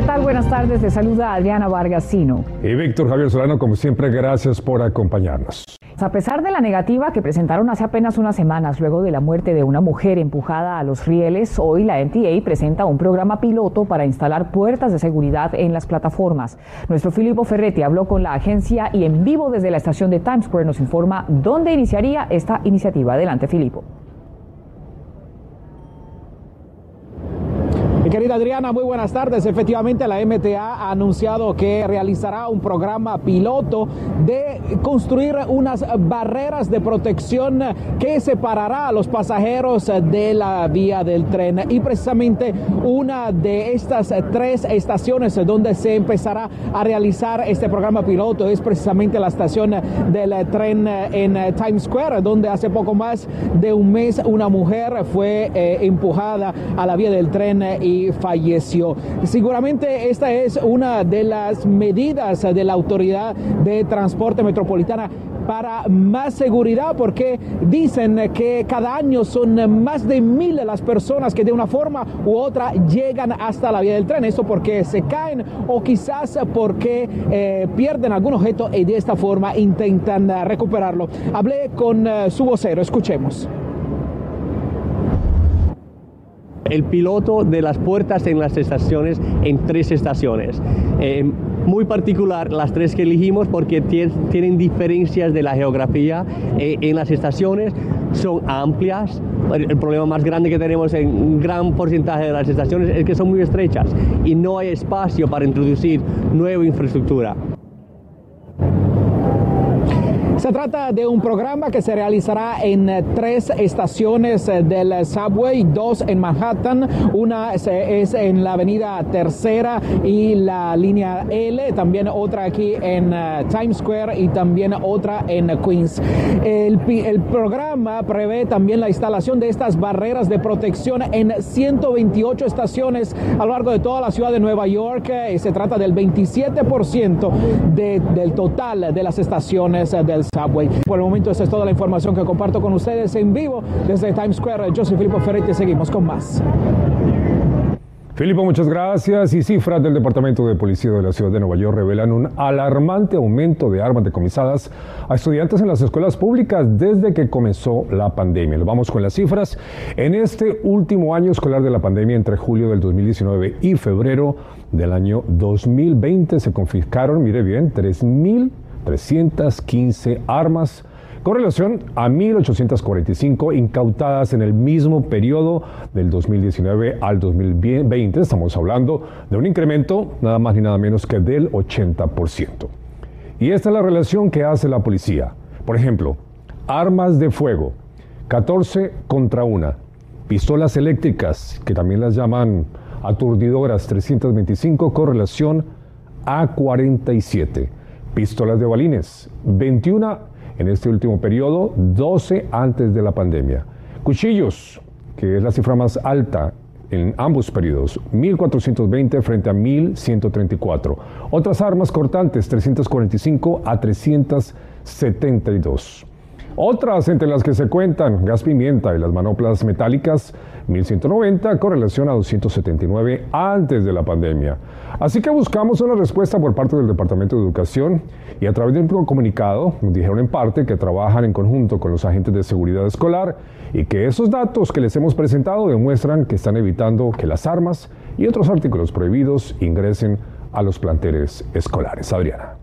¿Qué tal? Buenas tardes. Le saluda Adriana Vargasino. Y Víctor Javier Solano, como siempre, gracias por acompañarnos. A pesar de la negativa que presentaron hace apenas unas semanas luego de la muerte de una mujer empujada a los rieles, hoy la NTA presenta un programa piloto para instalar puertas de seguridad en las plataformas. Nuestro Filippo Ferretti habló con la agencia y en vivo desde la estación de Times Square nos informa dónde iniciaría esta iniciativa. Adelante, Querida Adriana, muy buenas tardes. Efectivamente, la MTA ha anunciado que realizará un programa piloto de construir unas barreras de protección que separará a los pasajeros de la vía del tren. Y precisamente una de estas tres estaciones donde se empezará a realizar este programa piloto es precisamente la estación del tren en Times Square, donde hace poco más de un mes una mujer fue eh, empujada a la vía del tren y falleció. Seguramente esta es una de las medidas de la Autoridad de Transporte Metropolitana para más seguridad porque dicen que cada año son más de mil las personas que de una forma u otra llegan hasta la vía del tren. Esto porque se caen o quizás porque eh, pierden algún objeto y de esta forma intentan recuperarlo. Hablé con eh, su vocero, escuchemos el piloto de las puertas en las estaciones en tres estaciones. Eh, muy particular las tres que elegimos porque tienen diferencias de la geografía eh, en las estaciones, son amplias. El problema más grande que tenemos en un gran porcentaje de las estaciones es que son muy estrechas y no hay espacio para introducir nueva infraestructura. Se trata de un programa que se realizará en eh, tres estaciones eh, del subway, dos en Manhattan, una es en la avenida Tercera y la línea L, también otra aquí en eh, Times Square y también otra en Queens. El, el programa prevé también la instalación de estas barreras de protección en 128 estaciones a lo largo de toda la ciudad de Nueva York. Se trata del 27% del total de las estaciones del por el momento esa es toda la información que comparto con ustedes en vivo desde Times Square. Yo soy Filipo Ferretti, seguimos con más. Filipo, muchas gracias. Y cifras del Departamento de Policía de la Ciudad de Nueva York revelan un alarmante aumento de armas decomisadas a estudiantes en las escuelas públicas desde que comenzó la pandemia. Lo vamos con las cifras. En este último año escolar de la pandemia, entre julio del 2019 y febrero del año 2020, se confiscaron, mire bien, 3.000 315 armas con relación a 1.845 incautadas en el mismo periodo del 2019 al 2020. Estamos hablando de un incremento nada más ni nada menos que del 80%. Y esta es la relación que hace la policía. Por ejemplo, armas de fuego, 14 contra 1. Pistolas eléctricas, que también las llaman aturdidoras, 325 con relación a 47 pistolas de balines, 21 en este último periodo, 12 antes de la pandemia. Cuchillos, que es la cifra más alta en ambos periodos, 1.420 frente a 1.134. Otras armas cortantes, 345 a 372. Otras entre las que se cuentan, gas pimienta y las manoplas metálicas, 1190 con relación a 279 antes de la pandemia. Así que buscamos una respuesta por parte del Departamento de Educación y a través de un comunicado nos dijeron en parte que trabajan en conjunto con los agentes de seguridad escolar y que esos datos que les hemos presentado demuestran que están evitando que las armas y otros artículos prohibidos ingresen a los planteles escolares. Adriana.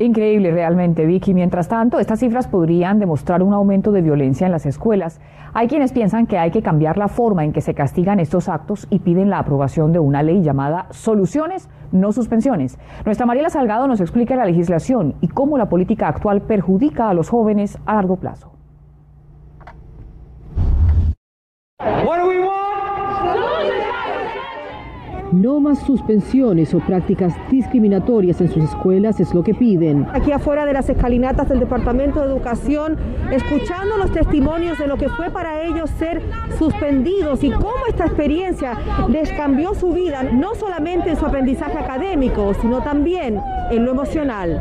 Increíble realmente, Vicky. Mientras tanto, estas cifras podrían demostrar un aumento de violencia en las escuelas. Hay quienes piensan que hay que cambiar la forma en que se castigan estos actos y piden la aprobación de una ley llamada soluciones, no suspensiones. Nuestra Mariela Salgado nos explica la legislación y cómo la política actual perjudica a los jóvenes a largo plazo. No más suspensiones o prácticas discriminatorias en sus escuelas es lo que piden. Aquí afuera de las escalinatas del Departamento de Educación, escuchando los testimonios de lo que fue para ellos ser suspendidos y cómo esta experiencia les cambió su vida, no solamente en su aprendizaje académico, sino también en lo emocional.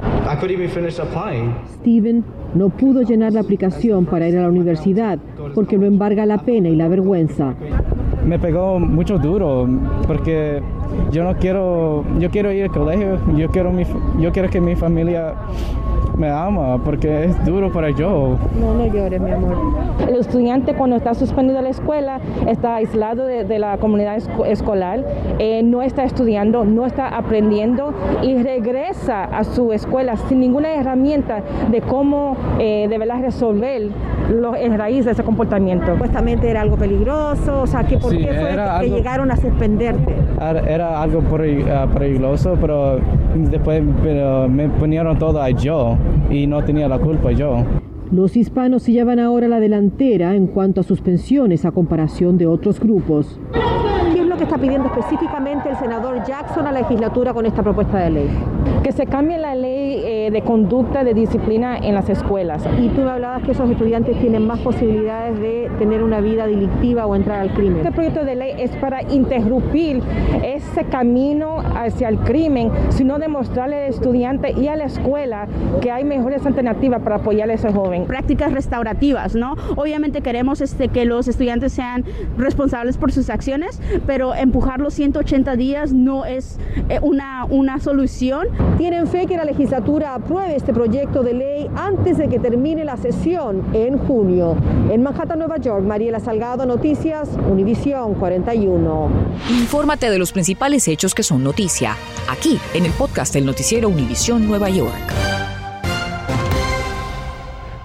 Steven no pudo llenar la aplicación para ir a la universidad porque lo embarga la pena y la vergüenza me pegó mucho duro porque yo no quiero, yo quiero ir al colegio, yo quiero, mi, yo quiero que mi familia me ama porque es duro para yo. No, no llores, mi amor. El estudiante cuando está suspendido de la escuela está aislado de, la comunidad escolar, eh, no está estudiando, no está aprendiendo y regresa a su escuela sin ninguna herramienta de cómo eh, de verdad resolver los, en raíz de ese comportamiento. Supuestamente era algo peligroso, o sea, que ¿por qué fue que, llegaron a suspenderte? Era algo ah, peligroso, pero después me ponieron todo a yo y no tenía la culpa yo. Los hispanos se llevan ahora la delantera en cuanto a suspensiones a comparación de otros grupos que está pidiendo específicamente el senador Jackson a la legislatura con esta propuesta de ley? Que se cambie la ley eh, de conducta de disciplina en las escuelas. Y tú me hablabas que esos estudiantes tienen más posibilidades de tener una vida delictiva o entrar al crimen. Este proyecto de ley es para interrumpir ese camino hacia el crimen, sino demostrarle al estudiante y a la escuela que hay mejores alternativas para apoyar a ese joven. Prácticas restaurativas, ¿no? Obviamente queremos este, que los estudiantes sean responsables por sus acciones, pero empujar los 180 días no es eh, una, una solución. Tienen fe que la legislatura apruebe este proyecto de ley antes de que termine la sesión en junio. En Manhattan, Nueva York, Mariela Salgado, Noticias, Univisión 41. Infórmate de los principales hechos que son noticia, aquí en el podcast del noticiero Univisión Nueva York.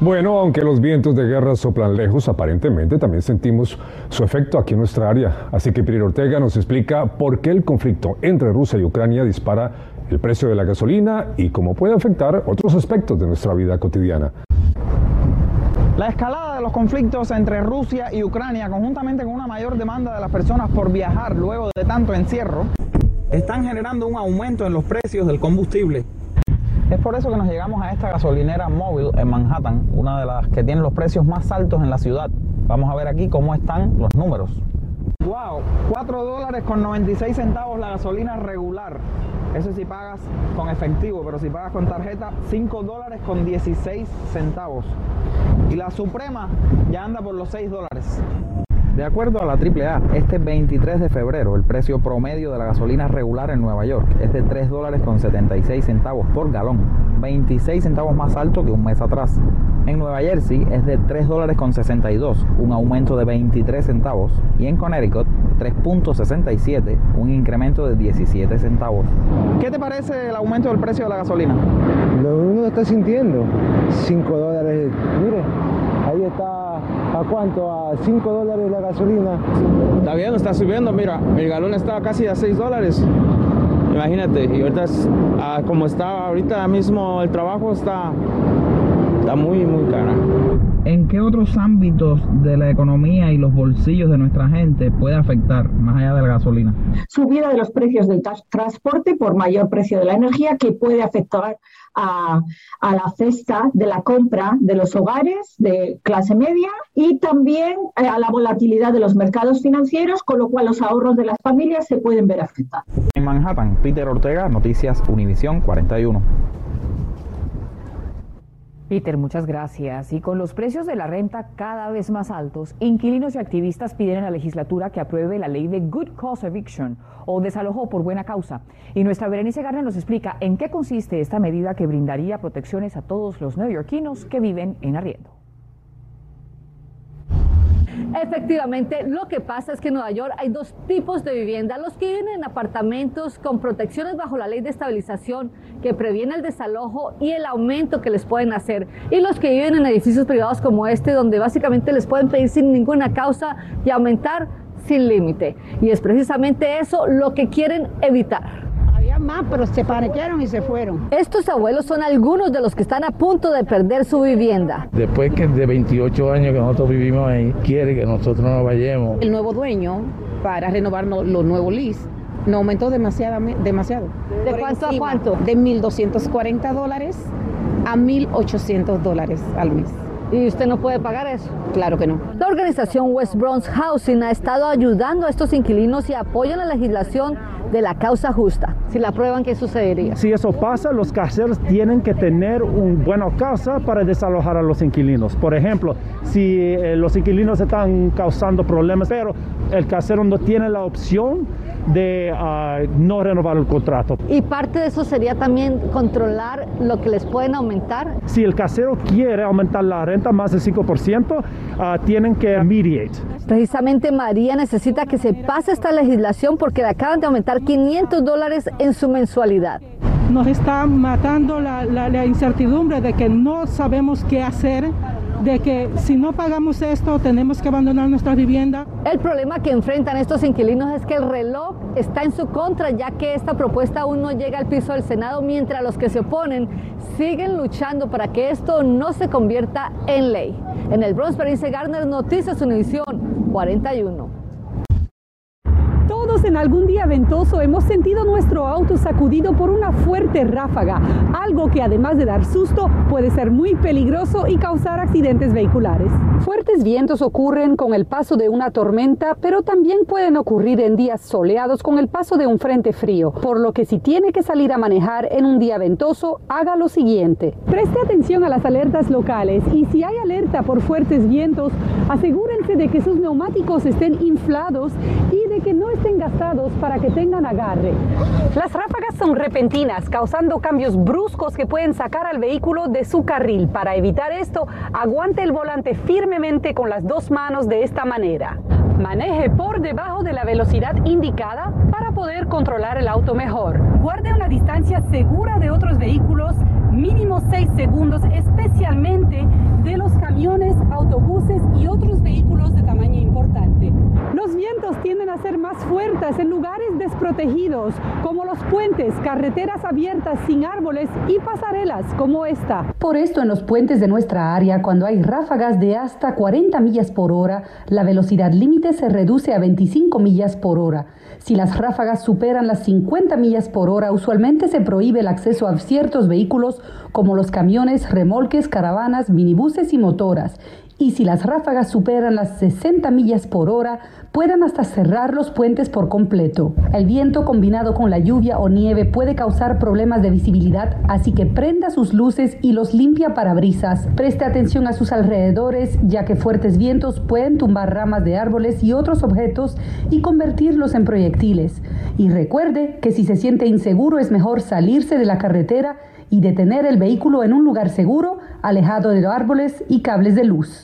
Bueno, aunque los vientos de guerra soplan lejos, aparentemente también sentimos su efecto aquí en nuestra área. Así que Piri Ortega nos explica por qué el conflicto entre Rusia y Ucrania dispara el precio de la gasolina y cómo puede afectar otros aspectos de nuestra vida cotidiana. La escalada de los conflictos entre Rusia y Ucrania, conjuntamente con una mayor demanda de las personas por viajar luego de tanto encierro, están generando un aumento en los precios del combustible. Es por eso que nos llegamos a esta gasolinera móvil en Manhattan, una de las que tiene los precios más altos en la ciudad. Vamos a ver aquí cómo están los números. ¡Wow! 4 dólares con 96 centavos la gasolina regular. Eso si pagas con efectivo, pero si pagas con tarjeta, 5 dólares con 16 centavos. Y la Suprema ya anda por los 6 dólares. De acuerdo a la AAA, este 23 de febrero el precio promedio de la gasolina regular en Nueva York es de 3 dólares con 76 centavos por galón, 26 centavos más alto que un mes atrás. En Nueva Jersey es de 3 dólares con 62, un aumento de 23 centavos. Y en Connecticut 3.67, un incremento de 17 centavos. ¿Qué te parece el aumento del precio de la gasolina? Lo uno está sintiendo, 5 dólares, mire, ahí está ¿A cuánto? ¿A 5 dólares la gasolina? Está bien, está subiendo, mira, el galón está casi a 6 dólares. Imagínate, y ahorita ah, como está ahorita mismo el trabajo está, está muy, muy cara. ¿En qué otros ámbitos de la economía y los bolsillos de nuestra gente puede afectar más allá de la gasolina? Subida de los precios del transporte por mayor precio de la energía que puede afectar a, la cesta de la compra de los hogares de clase media y también eh, a la volatilidad de los mercados financieros, con lo cual los ahorros de las familias se pueden ver afectados. En Manhattan, Peter Ortega, Noticias Univisión 41. Peter, muchas gracias. Y con los precios de la renta cada vez más altos, inquilinos y activistas piden a la legislatura que apruebe la ley de Good Cause Eviction o desalojo por buena causa. Y nuestra Berenice Garner nos explica en qué consiste esta medida que brindaría protecciones a todos los neoyorquinos que viven en arriendo. Efectivamente, lo que pasa es que en Nueva York hay dos tipos de vivienda. Los que viven en apartamentos con protecciones bajo la ley de estabilización que previene el desalojo y el aumento que les pueden hacer. Y los que viven en edificios privados como este, donde básicamente les pueden pedir sin ninguna causa y aumentar sin límite. Y es precisamente eso lo que quieren evitar más, pero se parecieron y se fueron. Estos abuelos son algunos de los que están a punto de perder su vivienda. Después que de 28 años que nosotros vivimos ahí, quiere que nosotros nos vayamos. El nuevo dueño, para renovar los nuevos leases, No aumentó demasiado. demasiado. ¿De cuánto a cuánto? De 1.240 dólares a 1.800 dólares al mes. ¿Y usted no puede pagar eso? Claro que no. La organización West Bronx Housing ha estado ayudando a estos inquilinos y apoyan la legislación de la causa justa. Si la prueban, ¿qué sucedería? Si eso pasa, los caseros tienen que tener una buena causa para desalojar a los inquilinos. Por ejemplo, si eh, los inquilinos están causando problemas, pero el casero no tiene la opción de ah, no renovar el contrato. Y parte de eso sería también controlar lo que les pueden aumentar. Si el casero quiere aumentar la renta más del 5%, ah, tienen que mediate. Precisamente María necesita que se pase esta legislación porque le acaban de aumentar 500 dólares en su mensualidad. Nos está matando la, la incertidumbre de que no sabemos qué hacer de que si no pagamos esto tenemos que abandonar nuestra vivienda. El problema que enfrentan estos inquilinos es que el reloj está en su contra ya que esta propuesta aún no llega al piso del Senado mientras los que se oponen siguen luchando para que esto no se convierta en ley. En el Bronx, Perince Garner, Noticias Univisión 41 en algún día ventoso hemos sentido nuestro auto sacudido por una fuerte ráfaga, algo que además de dar susto puede ser muy peligroso y causar accidentes vehiculares. Fuertes vientos ocurren con el paso de una tormenta, pero también pueden ocurrir en días soleados con el paso de un frente frío, por lo que si tiene que salir a manejar en un día ventoso, haga lo siguiente. Preste atención a las alertas locales y si hay alerta por fuertes vientos, asegúrense de que sus neumáticos estén inflados y de que no estén gastados para que tengan agarre. Las ráfagas son repentinas, causando cambios bruscos que pueden sacar al vehículo de su carril. Para evitar esto, aguante el volante firmemente con las dos manos de esta manera. Maneje por debajo de la velocidad indicada para poder controlar el auto mejor. Guarde una distancia segura de otros vehículos, mínimo 6 segundos, especialmente de los camiones, autobuses y otros vehículos de tamaño importante. Los vientos tienden a ser más fuertes en lugares desprotegidos, como los puentes, carreteras abiertas sin árboles y pasarelas como esta. Por esto, en los puentes de nuestra área, cuando hay ráfagas de hasta 40 millas por hora, la velocidad límite se reduce a 25 millas por hora. Si las ráfagas superan las 50 millas por hora, usualmente se prohíbe el acceso a ciertos vehículos como los camiones, remolques, caravanas, minibuses y motoras y si las ráfagas superan las 60 millas por hora, puedan hasta cerrar los puentes por completo. El viento combinado con la lluvia o nieve puede causar problemas de visibilidad, así que prenda sus luces y los limpia parabrisas. Preste atención a sus alrededores, ya que fuertes vientos pueden tumbar ramas de árboles y otros objetos y convertirlos en proyectiles. Y recuerde que si se siente inseguro es mejor salirse de la carretera y detener el vehículo en un lugar seguro, alejado de árboles y cables de luz.